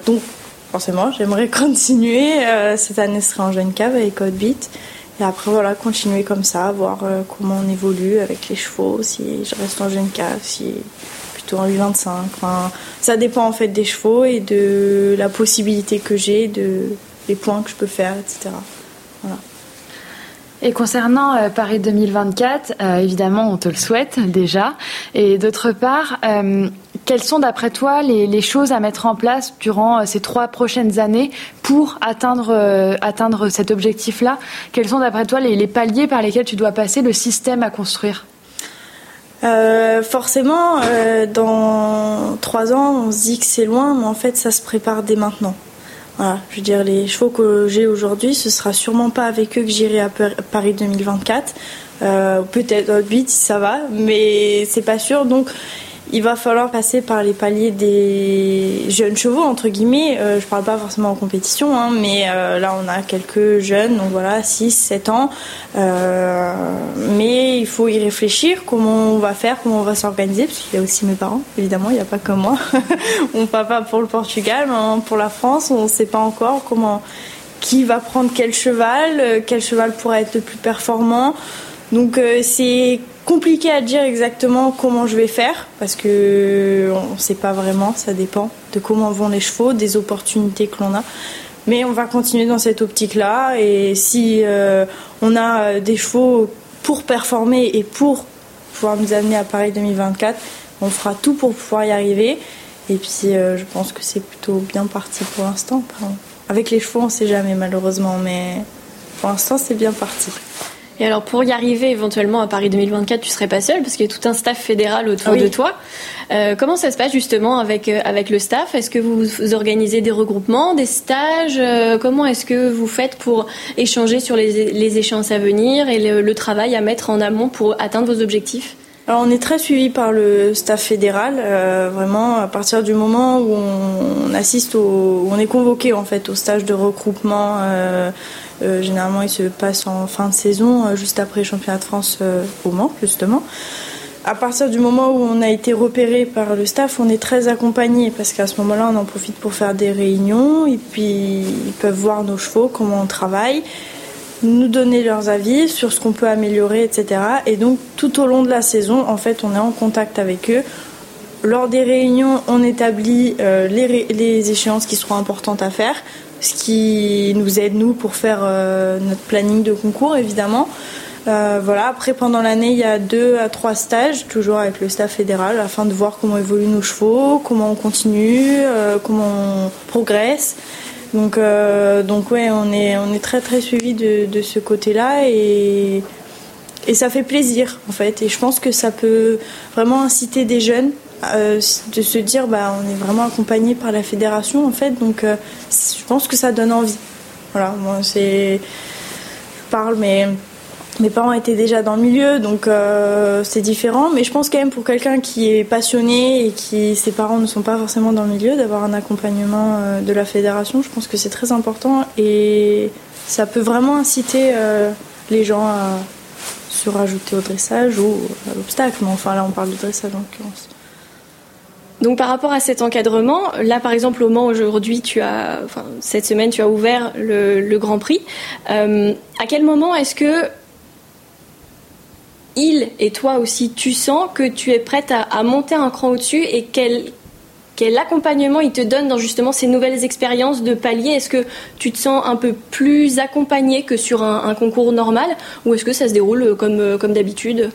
donc, forcément, j'aimerais continuer. cette année ce serait en jeune cave avec Beat. Et après, voilà, continuer comme ça, voir comment on évolue avec les chevaux, si je reste en jeune cave, si en 8,25. Enfin, ça dépend en fait des chevaux et de la possibilité que j'ai, de les points que je peux faire, etc. Voilà. Et concernant euh, Paris 2024, euh, évidemment, on te le souhaite déjà. Et d'autre part, euh, quelles sont d'après toi les, choses à mettre en place durant ces trois prochaines années pour atteindre, atteindre cet objectif-là? Quels sont d'après toi les, les paliers par lesquels tu dois passer, le système à construire? Euh, forcément, euh, dans trois ans, on se dit que c'est loin, mais en fait, ça se prépare dès maintenant. Voilà, je veux dire, les chevaux que j'ai aujourd'hui, ce sera sûrement pas avec eux que j'irai à Paris 2024. Euh, peut-être 8 si ça va, mais c'est pas sûr. Donc, il va falloir passer par les paliers des jeunes chevaux, entre guillemets. Euh, je parle pas forcément en compétition, hein, mais euh, là, on a quelques jeunes, donc voilà, 6, 7 ans. Euh, mais il faut y réfléchir, comment on va faire, comment on va s'organiser, parce qu'il y a aussi mes parents, évidemment, il n'y a pas que moi. on part pas pour le Portugal, pour la France, on ne sait pas encore comment, qui va prendre quel cheval, quel cheval pourrait être le plus performant. Donc c'est compliqué à dire exactement comment je vais faire parce que on ne sait pas vraiment, ça dépend de comment vont les chevaux, des opportunités que l'on a. Mais on va continuer dans cette optique-là et si euh, on a des chevaux pour performer et pour pouvoir nous amener à Paris 2024, on fera tout pour pouvoir y arriver. Et puis euh, je pense que c'est plutôt bien parti pour l'instant. Avec les chevaux, on ne sait jamais malheureusement, mais pour l'instant c'est bien parti. Et alors pour y arriver éventuellement à Paris 2024, tu serais pas seule parce qu'il y a tout un staff fédéral autour de toi. Euh, comment ça se passe justement avec euh, avec le staff? Est-ce que vous, organisez des regroupements, des stages? Euh, Comment est-ce que vous faites pour échanger sur les, les échéances à venir et le, travail à mettre en amont pour atteindre vos objectifs? Alors on est très suivi par le staff fédéral, vraiment à partir du moment où on, assiste au, où on est convoqué en fait au stage de regroupement euh, généralement, il se passe en fin de saison, euh, juste après le championnat de France euh, au Mans, justement. À partir du moment où on a été repéré par le staff, on est très accompagné parce qu'à ce moment-là, on en profite pour faire des réunions et puis ils peuvent voir nos chevaux, comment on travaille, nous donner leurs avis sur ce qu'on peut améliorer, etc. Et donc, tout au long de la saison, en fait, on est en contact avec eux. Lors des réunions, on établit les échéances qui seront importantes à faire ce qui nous aide nous pour faire euh, notre planning de concours évidemment. Euh, voilà. Après, pendant l'année, il y a deux à trois stages, toujours avec le staff fédéral, afin de voir comment évoluent nos chevaux, comment on continue, euh, comment on progresse. Donc, donc ouais, on est, on est très très suivi de, de ce côté-là et, et ça fait plaisir en fait. Et je pense que ça peut vraiment inciter des jeunes euh, de se dire bah on est vraiment accompagné par la fédération en fait donc euh, je pense que ça donne envie. Voilà moi c'est je parle mais mes parents étaient déjà dans le milieu donc euh, c'est différent mais je pense quand même pour quelqu'un qui est passionné et qui ses parents ne sont pas forcément dans le milieu d'avoir un accompagnement de la fédération je pense que c'est très important et ça peut vraiment inciter les gens à se rajouter au dressage ou à l'obstacle mais enfin là on parle de dressage en l'occurrence donc par rapport à cet encadrement, là par exemple au Mans aujourd'hui, tu as, enfin cette semaine tu as ouvert le, Grand Prix. Euh, à quel moment est-ce que il et toi aussi tu sens que tu es prête à, monter un cran au-dessus et quel, quel accompagnement il te donne dans justement ces nouvelles expériences de palier? Est-ce que tu te sens un peu plus accompagné que sur un, concours normal ou est-ce que ça se déroule comme, comme d'habitude?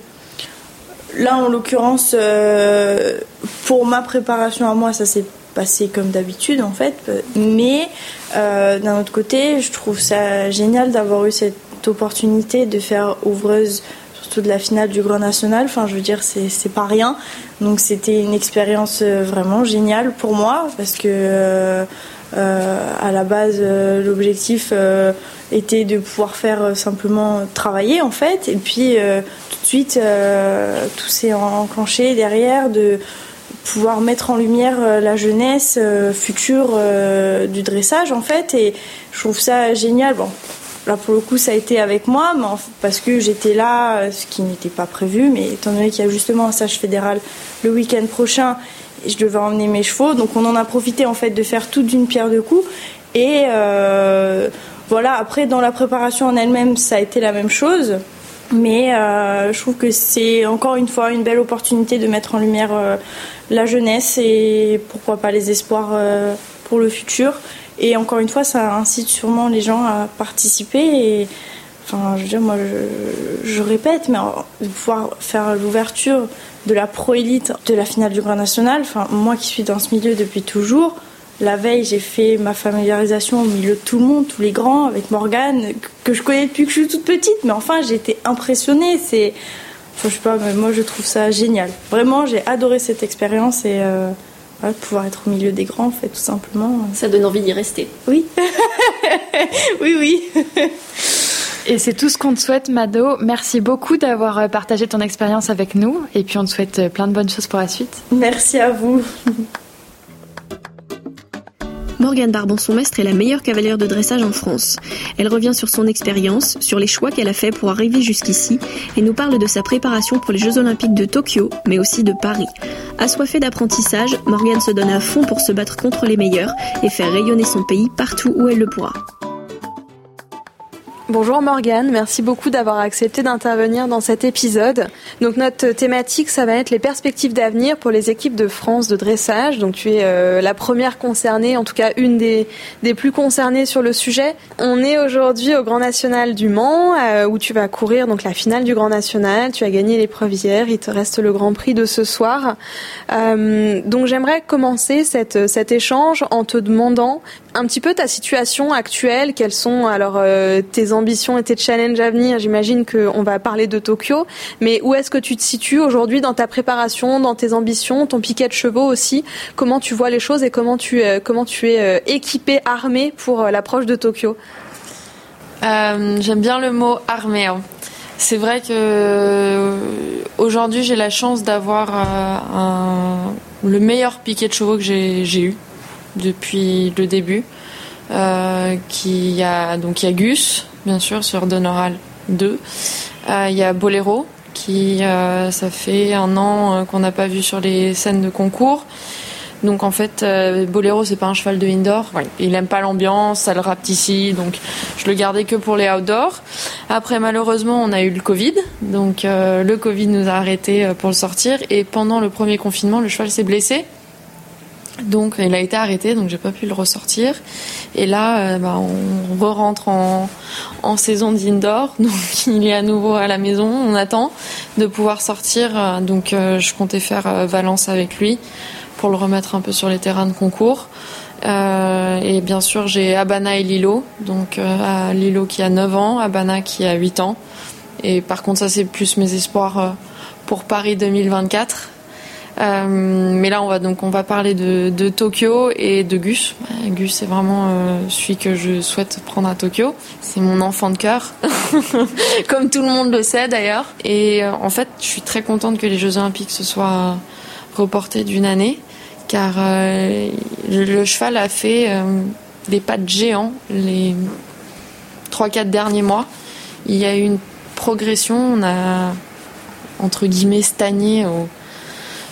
Là, en l'occurrence, euh, pour ma préparation à moi, ça s'est passé comme d'habitude en fait. Mais euh, d'un autre côté, je trouve ça génial d'avoir eu cette opportunité de faire ouvreuse surtout de la finale du Grand National. Enfin, je veux dire, c'est pas rien. Donc, c'était une expérience euh, vraiment géniale pour moi parce que à la base, l'objectif était de pouvoir faire simplement travailler en fait. Et puis, Ensuite, euh, tout s'est enclenché derrière de pouvoir mettre en lumière euh, la jeunesse euh, future du dressage en fait. Et je trouve ça génial. Bon là pour le coup ça a été avec moi mais parce que j'étais là ce qui n'était pas prévu. Mais étant donné qu'il y a justement un stage fédéral le week-end prochain je devais emmener mes chevaux donc on en a profité en fait de faire tout d'une pierre deux coups et voilà après dans la préparation en elle-même ça a été la même chose mais euh, je trouve que c'est encore une fois une belle opportunité de mettre en lumière euh, la jeunesse et pourquoi pas les espoirs euh, pour le futur. Et encore une fois, ça incite sûrement les gens à participer. Enfin, je veux dire, moi, je, répète, mais pouvoir faire l'ouverture de la pro élite de la finale du Grand National. Enfin, moi qui suis dans ce milieu depuis toujours, la veille, j'ai fait ma familiarisation au milieu de tout le monde, tous les grands, avec Morgane, que je connais depuis que je suis toute petite. Mais enfin, j'ai été impressionnée. C'est, je sais pas, mais moi je trouve ça génial. Vraiment, j'ai adoré cette expérience et euh, pouvoir être au milieu des grands, en fait, tout simplement. Ça donne envie d'y rester. Oui, oui, oui. Et c'est tout ce qu'on te souhaite, Mado. Merci beaucoup d'avoir partagé ton expérience avec nous. Et puis on te souhaite plein de bonnes choses pour la suite. Merci à vous. Morgane Barbanson-Mestre est la meilleure cavalière de dressage en France. Elle revient sur son expérience, sur les choix qu'elle a fait pour arriver jusqu'ici et nous parle de sa préparation pour les Jeux Olympiques de Tokyo, mais aussi de Paris. Assoiffée d'apprentissage, Morgane se donne à fond pour se battre contre les meilleurs et faire rayonner son pays partout où elle le pourra. Bonjour Morgane, merci beaucoup d'avoir accepté d'intervenir dans cet épisode. Donc notre thématique, ça va être les perspectives d'avenir pour les équipes de France de dressage. Donc tu es euh, la première concernée, en tout cas une des, des plus concernées sur le sujet. On est aujourd'hui au Grand National du Mans, euh, où tu vas courir donc la finale du Grand National. Tu as gagné l'épreuve hier, il te reste le Grand Prix de ce soir. Euh, donc j'aimerais commencer cet échange en te demandant un petit peu ta situation actuelle, quelles sont alors tes ambitions et tes challenges à venir? J'imagine qu'on va parler de Tokyo, mais où est-ce que tu te situes aujourd'hui dans ta préparation, dans tes ambitions, ton piquet de chevaux aussi? Comment tu vois les choses et comment tu, euh, comment tu es euh, équipé, armé pour euh, l'approche de Tokyo? J'aime bien le mot armé. Hein. C'est vrai que aujourd'hui j'ai la chance d'avoir le meilleur piquet de chevaux que j'ai eu depuis le début. qui a donc il y a Gus bien sûr, sur Donoral 2. Euh, il y a Bolero, qui euh, ça fait un an euh, qu'on n'a pas vu sur les scènes de concours. Donc en fait, Bolero c'est pas un cheval de indoor. Il aime pas l'ambiance, ça le ici, donc je le gardais que pour les outdoors. Après malheureusement, on a eu le Covid, donc le Covid nous a arrêté pour le sortir. Et pendant le premier confinement, le cheval s'est blessé. Donc il a été arrêté, donc j'ai pas pu le ressortir. Et là, euh, bah, on re-rentre en, saison d'indoor, donc il est à nouveau à la maison. On attend de pouvoir sortir. Euh, donc euh, je comptais faire Valence avec lui pour le remettre un peu sur les terrains de concours. et bien sûr, j'ai Abana et Lilo. Donc Lilo qui a 9 ans, Abana qui a 8 ans. Et par contre, ça c'est plus mes espoirs pour Paris 2024. Euh, mais là, on va donc on va parler de, Tokyo et de Gus. Gus, c'est vraiment euh, celui que je souhaite prendre à Tokyo. C'est mon enfant de cœur, comme tout le monde le sait d'ailleurs. Et euh, en fait, je suis très contente que les Jeux Olympiques se soient reportés d'une année, car le, cheval a fait des pas de géant les 3-4 derniers mois. Il y a eu une progression, on a entre guillemets stagné au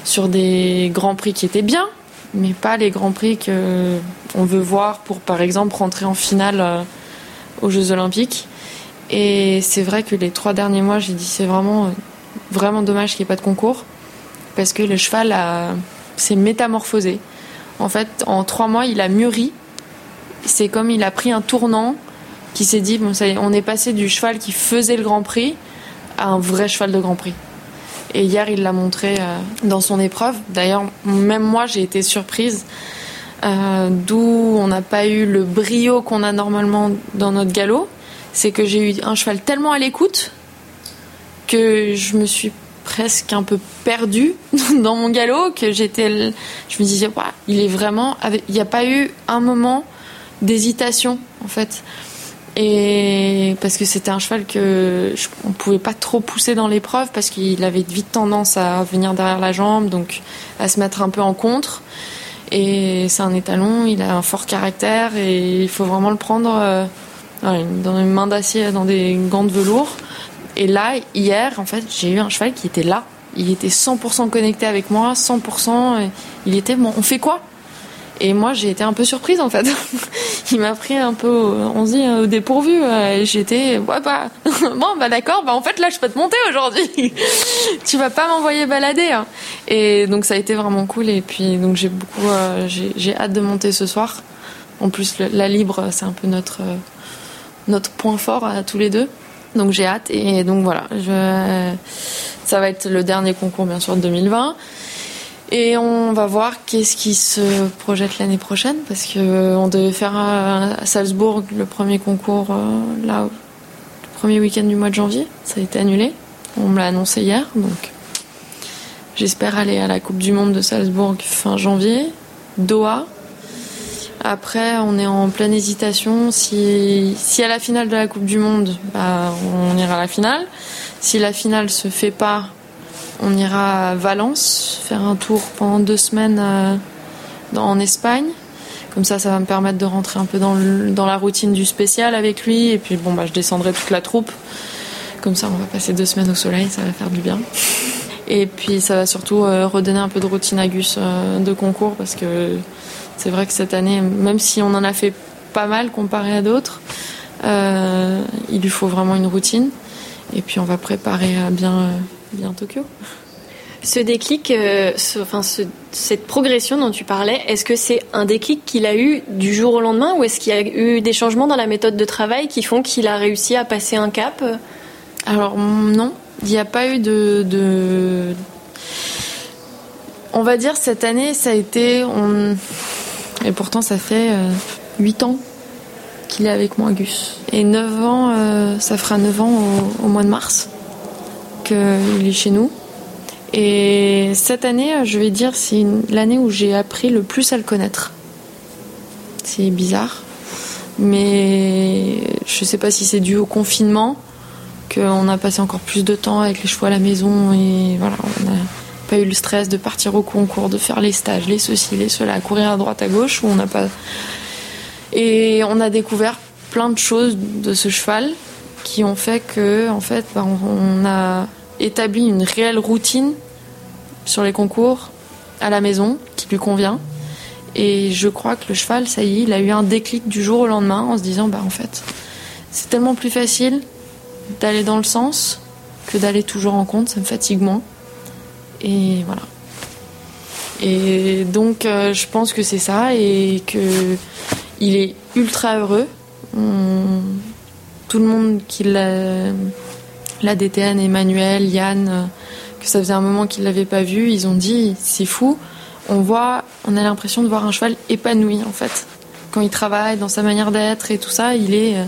sur des grands prix qui étaient bien, mais pas les grands prix que on veut voir pour, par exemple, rentrer en finale euh, aux Jeux Olympiques. Et c'est vrai que les trois derniers mois, j'ai dit c'est vraiment, vraiment dommage qu'il n'y ait pas de concours, parce que le cheval s'est métamorphosé. En fait, en trois mois, il a mûri. C'est comme il a pris un tournant qui s'est dit on est passé du cheval qui faisait le Grand Prix à un vrai cheval de Grand Prix. Et hier, il l'a montré euh, dans son épreuve. D'ailleurs, même moi, j'ai été surprise. Euh, d'où on n'a pas eu le brio qu'on a normalement dans notre galop. C'est que j'ai eu un cheval tellement à l'écoute que je me suis presque un peu perdue dans mon galop, que j'étais. Je me disais, il est vraiment. Il n'y a pas eu un moment d'hésitation, en fait. Et parce que c'était un cheval que je, on pouvait pas trop pousser dans l'épreuve parce qu'il avait vite tendance à venir derrière la jambe, donc à se mettre un peu en contre. Et c'est un étalon, il a un fort caractère et il faut vraiment le prendre euh, dans une main d'acier, dans des gants de velours. Et là, hier, en fait, j'ai eu un cheval qui était là. Il était 100% connecté avec moi, 100%. Il était bon. On fait quoi? Et moi, j'ai été un peu surprise en fait. il m'a pris un peu, on se dit, au dépourvu. J'étais, ouais, bah, bon, bah d'accord, bah en fait là, je peux te monter aujourd'hui. tu vas pas m'envoyer balader. Hein. Et donc ça a été vraiment cool. Et puis donc j'ai beaucoup, euh, j'ai hâte de monter ce soir. En plus, la libre, c'est un peu notre notre point fort à tous les deux. Donc j'ai hâte. Et donc voilà, ça va être le dernier concours bien sûr de 2020. Et on va voir qu'est-ce qui se projette l'année prochaine, parce que euh, devait faire à Salzbourg le premier concours euh, là, le premier week-end du mois de janvier. Ça a été annulé. On me l'a annoncé hier, donc j'espère aller à la Coupe du Monde de Salzbourg fin janvier, Doha. Après, on est en pleine hésitation. Si, si à la finale de la Coupe du Monde, bah, on ira à la finale. Si la finale se fait pas, on ira à Valence faire un tour pendant deux semaines euh, en Espagne. Comme ça, ça va me permettre de rentrer un peu dans, dans la routine du spécial avec lui. Et puis, bon, bah, je descendrai toute la troupe. Comme ça, on va passer deux semaines au soleil, ça va faire du bien. Et puis, ça va surtout euh, redonner un peu de routine à Gus euh, de concours parce que c'est vrai que cette année, même si on en a fait pas mal comparé à d'autres, il lui faut vraiment une routine. Et puis, on va préparer bien, bien Tokyo. Ce déclic, enfin, cette progression dont tu parlais, est-ce que c'est un déclic qu'il a eu du jour au lendemain ou est-ce qu'il y a eu des changements dans la méthode de travail qui font qu'il a réussi à passer un cap? Alors non, il n'y a pas eu de, On va dire cette année, ça a été... Et pourtant, ça fait 8 euh, ans qu'il est avec moi, Gus. Et 9 ans, euh, ça fera 9 ans au, mois de mars qu'il est chez nous. Et cette année, je vais dire, c'est l'année où j'ai appris le plus à le connaître. C'est bizarre. Mais je ne sais pas si c'est dû au confinement on a passé encore plus de temps avec les chevaux à la maison et voilà, on n'a pas eu le stress de partir au concours, de faire les stages, les ceci, les cela, courir à droite à gauche où on n'a pas. Et on a découvert plein de choses de ce cheval qui ont fait que, en fait, bah, on a établi une réelle routine sur les concours à la maison qui lui convient. Et je crois que le cheval, ça y est, il a eu un déclic du jour au lendemain en se disant, bah en fait, c'est tellement plus facile d'aller dans le sens que d'aller toujours en compte, ça me fatigue moins. Et voilà. Et donc euh, je pense que c'est ça et que il est ultra heureux. tout le monde qui l'a, la DTN, Emmanuel, Yann, euh, que ça faisait un moment qu'ils l'avaient pas vu, ils ont dit c'est fou. On voit, on a l'impression de voir un cheval épanoui en fait. Quand il travaille dans sa manière d'être et tout ça, il est, euh,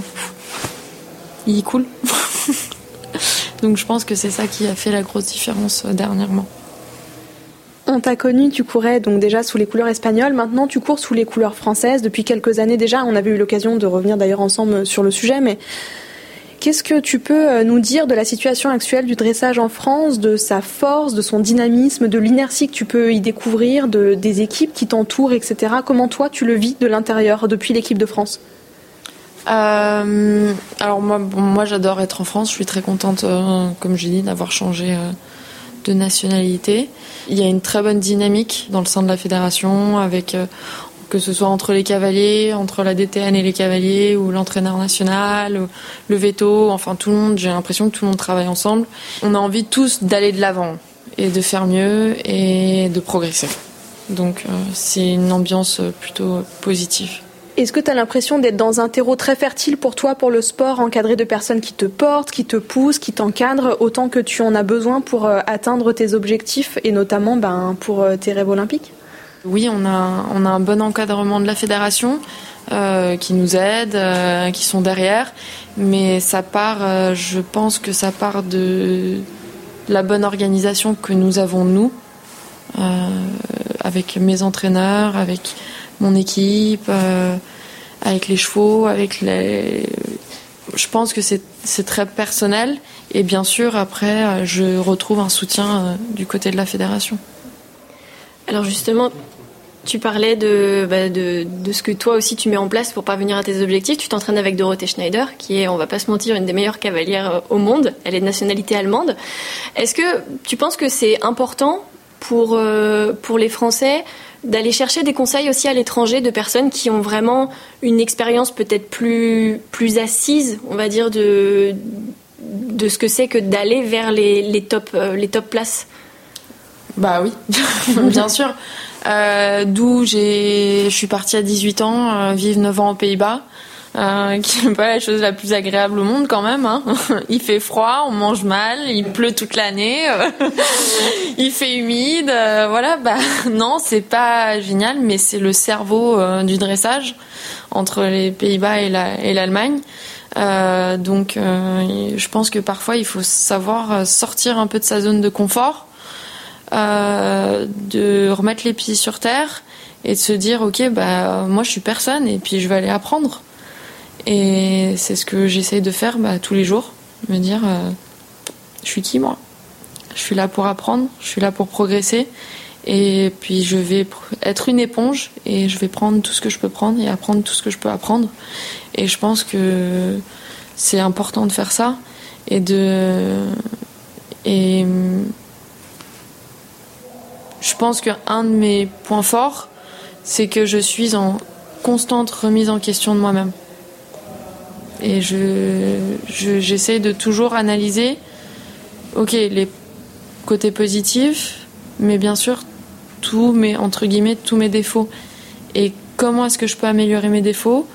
il est. Donc je pense que c'est ça qui a fait la grosse différence euh, dernièrement. On t'a connu, tu courais donc déjà sous les couleurs espagnoles. Maintenant, tu cours sous les couleurs françaises depuis quelques années déjà. On avait eu l'occasion de revenir d'ailleurs ensemble sur le sujet, mais qu'est-ce que tu peux euh, nous dire de la situation actuelle du dressage en France, de sa force, de son dynamisme, de l'inertie que tu peux y découvrir, de, des équipes qui t'entourent, etc. Comment toi tu le vis de l'intérieur depuis l'équipe de France? Euh, alors moi, moi j'adore être en France. Je suis très contente, euh, comme j'ai dit, d'avoir changé de nationalité. Il y a une très bonne dynamique dans le sein de la fédération, avec que ce soit entre les cavaliers, entre la DTN et les cavaliers, ou l'entraîneur national, le veto. Enfin, tout le monde. J'ai l'impression que tout le monde travaille ensemble. On a envie tous d'aller de l'avant et de faire mieux et de progresser. Donc c'est une ambiance plutôt positive. Est-ce que tu as l'impression d'être dans un terreau très fertile pour toi, pour le sport, encadré de personnes qui te portent, qui te poussent, qui t'encadrent autant que tu en as besoin pour euh, atteindre tes objectifs et notamment ben, pour euh, tes rêves olympiques? Oui, on a, un bon encadrement de la fédération euh, qui nous aide, qui sont derrière, mais ça part, je pense que ça part de la bonne organisation que nous avons nous, avec mes entraîneurs, avec mon équipe, euh, avec les chevaux, avec les. Je pense que c'est très personnel et bien sûr après euh, je retrouve un soutien euh, du côté de la fédération. Alors justement, tu parlais bah, de, de, ce que toi aussi tu mets en place pour parvenir à tes objectifs. Tu t'entraînes avec Dorothée Schneider, qui est, on va pas se mentir, une des meilleures cavalières au monde. Elle est de nationalité allemande. Est-ce que tu penses que c'est important pour, pour les Français d'aller chercher des conseils aussi à l'étranger de personnes qui ont vraiment une expérience peut-être plus, plus assise, on va dire, de, de ce que c'est que d'aller vers les, les, top, euh, les top places? Bah oui, bien sûr. Euh, D'où je suis partie à 18 ans, euh, vivre 9 ans aux Pays-Bas. Euh, qui n'est pas la chose la plus agréable au monde quand même. Hein. Il fait froid, on mange mal, il pleut toute l'année, euh, il fait humide, euh, voilà. Bah non, c'est pas génial, mais c'est le cerveau du dressage entre les Pays-Bas et l'Allemagne. donc, je pense que parfois il faut savoir sortir un peu de sa zone de confort, de remettre les pieds sur terre et de se dire ok bah moi je suis personne et puis je vais aller apprendre. Et c'est ce que j'essaye de faire bah, tous les jours. Me dire euh, je suis qui moi? Je suis là pour apprendre je suis là pour progresser et puis je vais être une éponge et je vais prendre tout ce que je peux prendre et apprendre tout ce que je peux apprendre. Et je pense que c'est important de faire ça et de je pense qu'un de mes points forts, c'est que je suis en constante remise en question de moi-même. Et je, j'essaie de toujours analyser, ok, les côtés positifs, mais bien sûr, tous mes, entre guillemets, tous mes défauts. Et comment est-ce que je peux améliorer mes défauts?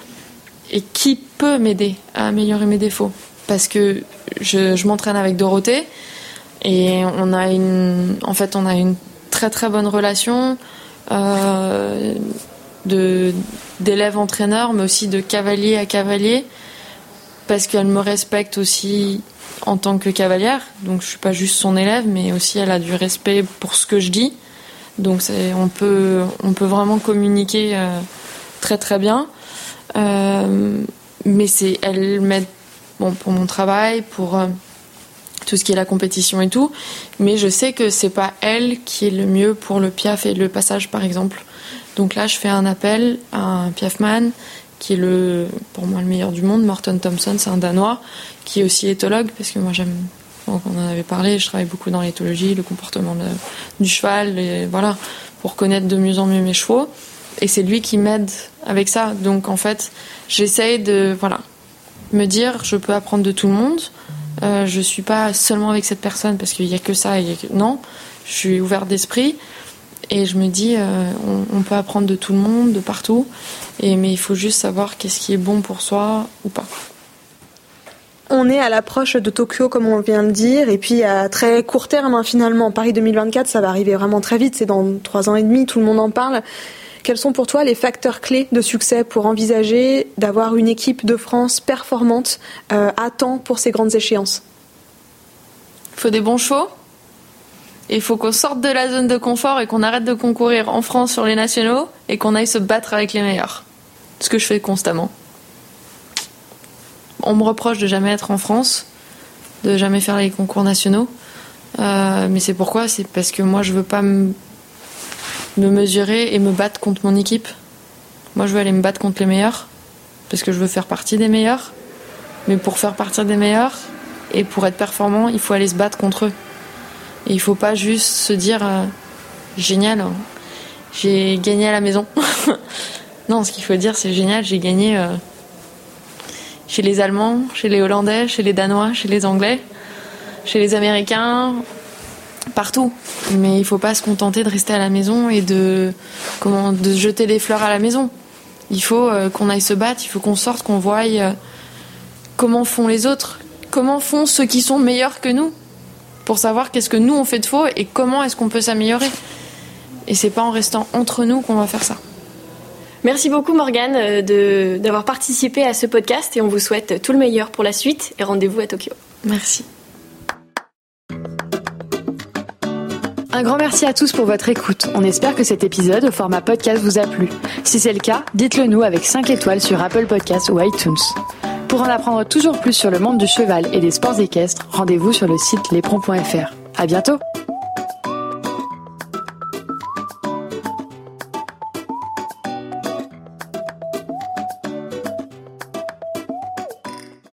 Et qui peut m'aider à améliorer mes défauts? Parce que je, je m'entraîne avec Dorothée et on a une, en fait, on a une très très bonne relation euh, d'élève entraîneur, mais aussi de cavalier à cavalier, parce qu'elle me respecte aussi en tant que cavalière. Donc je suis pas juste son élève, mais aussi elle a du respect pour ce que je dis. Donc on peut on peut vraiment communiquer euh, très très bien. Euh, mais c'est elle m'aide bon pour mon travail, pour tout ce qui est la compétition et tout. Mais je sais que c'est pas elle qui est le mieux pour le piaf et le passage, par exemple. Donc là, je fais un appel à un piafman qui est le, pour moi le meilleur du monde. Morton Thompson, c'est un Danois qui est aussi éthologue parce que moi j'aime. on en avait parlé. Je travaille beaucoup dans l'éthologie, le comportement du cheval, et voilà, pour connaître de mieux en mieux mes chevaux. Et c'est lui qui m'aide avec ça. Donc en fait, j'essaye de, voilà, me dire, je peux apprendre de tout le monde. Euh, je suis pas seulement avec cette personne parce qu'il y a que ça. Non, je suis ouverte d'esprit et je me dis, euh, on, peut apprendre de tout le monde, de partout. Mais il faut juste savoir qu'est-ce qui est bon pour soi ou pas. On est à l'approche de Tokyo, comme on vient de dire, et puis à très court terme, hein, finalement. Paris 2024, ça va arriver vraiment très vite. C'est dans trois ans et demi, tout le monde en parle. Quels sont pour toi les facteurs clés de succès pour envisager d'avoir une équipe de France performante euh, à temps pour ces grandes échéances? Il faut des bons chevaux. Il faut qu'on sorte de la zone de confort et qu'on arrête de concourir en France sur les nationaux et qu'on aille se battre avec les meilleurs. Ce que je fais constamment. On me reproche de jamais être en France, de jamais faire les concours nationaux. Euh, mais c'est pourquoi? C'est parce que moi je veux pas me me mesurer et me battre contre mon équipe. Moi, je veux aller me battre contre les meilleurs, parce que je veux faire partie des meilleurs. Mais pour faire partie des meilleurs et pour être performant, il faut aller se battre contre eux. Et il faut pas juste se dire euh, génial, j'ai gagné à la maison. non, ce qu'il faut dire, c'est génial, j'ai gagné euh, chez les Allemands, chez les Hollandais, chez les Danois, chez les Anglais, chez les Américains, partout. Mais il faut pas se contenter de rester à la maison et de comment de jeter des fleurs à la maison. Il faut euh, qu'on aille se battre, il faut qu'on sorte, qu'on voie euh, comment font les autres, comment font ceux qui sont meilleurs que nous, pour savoir qu'est-ce que nous on fait de faux et comment est-ce qu'on peut s'améliorer. Et c'est pas en restant entre nous qu'on va faire ça. Merci beaucoup Morgane euh, d'avoir participé à ce podcast et on vous souhaite tout le meilleur pour la suite et rendez-vous à Tokyo. Merci. Un grand merci à tous pour votre écoute. On espère que cet épisode au format podcast vous a plu. Si c'est le cas, dites-le nous avec 5 étoiles sur Apple Podcasts ou iTunes. Pour en apprendre toujours plus sur le monde du cheval et des sports équestres, rendez-vous sur le site lespron.fr. À bientôt!